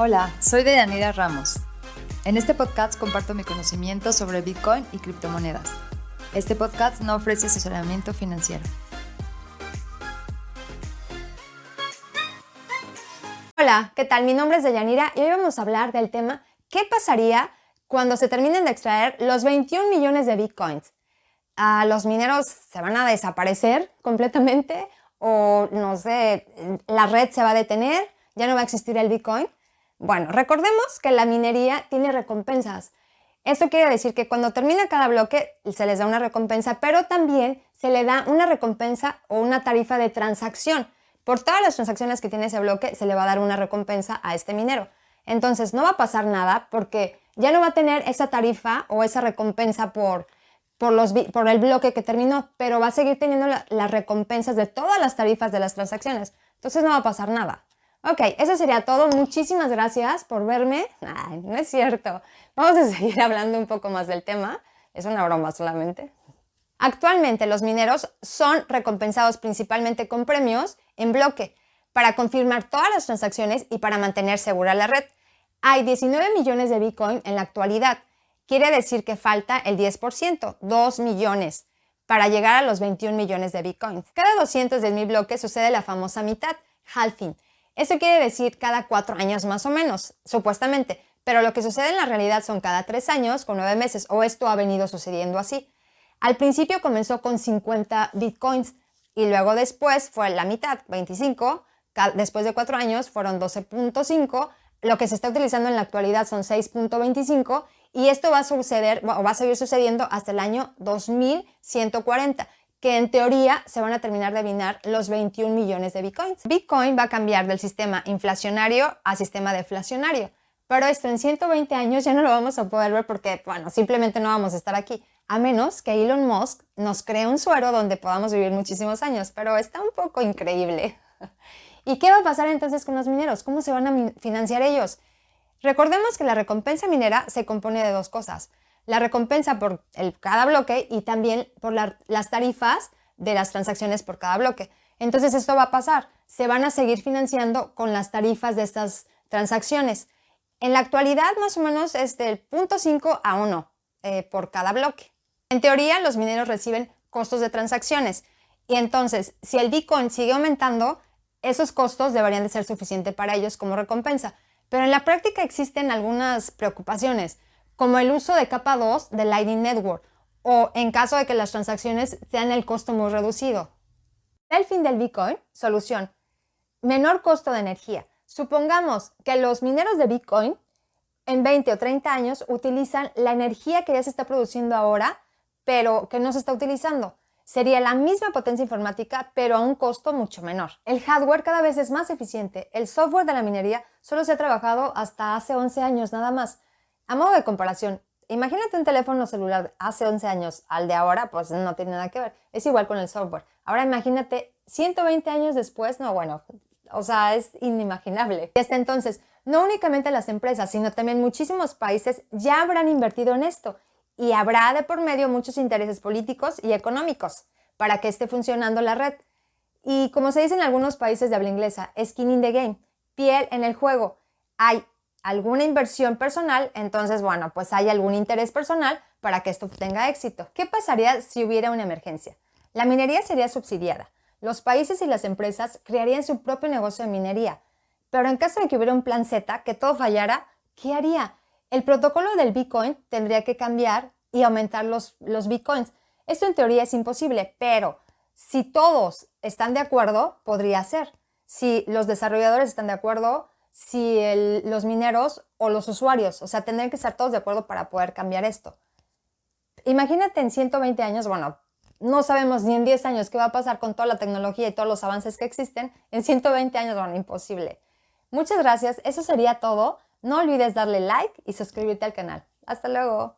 Hola, soy Deyanira Ramos. En este podcast comparto mi conocimiento sobre Bitcoin y criptomonedas. Este podcast no ofrece asesoramiento financiero. Hola, ¿qué tal? Mi nombre es Deyanira y hoy vamos a hablar del tema ¿qué pasaría cuando se terminen de extraer los 21 millones de Bitcoins? Ah, ¿Los mineros se van a desaparecer completamente? ¿O no sé, la red se va a detener? ¿Ya no va a existir el Bitcoin? Bueno, recordemos que la minería tiene recompensas. Esto quiere decir que cuando termina cada bloque se les da una recompensa, pero también se le da una recompensa o una tarifa de transacción. Por todas las transacciones que tiene ese bloque se le va a dar una recompensa a este minero. Entonces no va a pasar nada porque ya no va a tener esa tarifa o esa recompensa por, por, el bloque que terminó, pero va a seguir teniendo las recompensas de todas las tarifas de las transacciones. Entonces no va a pasar nada. Ok, eso sería todo. Muchísimas gracias por verme. Ay, no es cierto. Vamos a seguir hablando un poco más del tema. Es una broma solamente. Actualmente los mineros son recompensados principalmente con premios en bloque para confirmar todas las transacciones y para mantener segura la red. Hay 19 millones de Bitcoin en la actualidad. Quiere decir que falta el 10%, 2 millones, para llegar a los 21 millones de Bitcoins. Cada 200 de mil bloques sucede la famosa mitad, halving, eso quiere decir cada cuatro años más o menos, supuestamente, pero lo que sucede en la realidad son cada tres años con nueve meses, o esto ha venido sucediendo así. Al principio comenzó con 50 bitcoins y luego después fue la mitad, 25, después de cuatro años fueron 12.5, lo que se está utilizando en la actualidad son 6.25 y esto va a suceder o va a seguir sucediendo hasta el año 2140 que en teoría se van a terminar de minar los 21 millones de bitcoins. Bitcoin va a cambiar del sistema inflacionario a sistema deflacionario, pero esto en 120 años ya no lo vamos a poder ver porque, bueno, simplemente no vamos a estar aquí, a menos que Elon Musk nos cree un suero donde podamos vivir muchísimos años, pero está un poco increíble. ¿Y qué va a pasar entonces con los mineros? ¿Cómo se van a financiar ellos? Recordemos que la recompensa minera se compone de dos cosas la recompensa por el, cada bloque y también por las tarifas de las transacciones por cada bloque. Entonces esto va a pasar, se van a seguir financiando con las tarifas de estas transacciones. En la actualidad más o menos es del 0.5 a 1 eh, por cada bloque. En teoría los mineros reciben costos de transacciones y entonces si el Bitcoin sigue aumentando, esos costos deberían de ser suficientes para ellos como recompensa. Pero en la práctica existen algunas preocupaciones como el uso de capa 2 de Lightning Network o en caso de que las transacciones sean el costo muy reducido. El fin del Bitcoin, solución, menor costo de energía. Supongamos que los mineros de Bitcoin en 20 o 30 años utilizan la energía que ya se está produciendo ahora, pero que no se está utilizando. Sería la misma potencia informática, pero a un costo mucho menor. El hardware cada vez es más eficiente. El software de la minería solo se ha trabajado hasta hace 11 años nada más. A modo de comparación, imagínate un teléfono celular hace 11 años al de ahora, pues no tiene nada que ver. Es igual con el software. Ahora imagínate 120 años después, no, bueno, o sea, es inimaginable. Y hasta entonces, no únicamente las empresas, sino también muchísimos países ya habrán invertido en esto y habrá de por medio muchos intereses políticos y económicos para que esté funcionando la red. Y como se dice en algunos países de habla inglesa, skin in the game, piel en el juego. Hay alguna inversión personal, entonces, bueno, pues hay algún interés personal para que esto tenga éxito. ¿Qué pasaría si hubiera una emergencia? La minería sería subsidiada. Los países y las empresas crearían su propio negocio de minería. Pero en caso de que hubiera un plan Z, que todo fallara, ¿qué haría? El protocolo del Bitcoin tendría que cambiar y aumentar los, los Bitcoins. Esto en teoría es imposible, pero si todos están de acuerdo, podría ser. Si los desarrolladores están de acuerdo, si los mineros o los usuarios, o sea, tendrían que estar todos de acuerdo para poder cambiar esto. Imagínate en 120 años, bueno, no sabemos ni en 10 años qué va a pasar con toda la tecnología y todos los avances que existen. En 120 años, bueno, imposible. Muchas gracias, eso sería todo. No olvides darle like y suscribirte al canal. Hasta luego.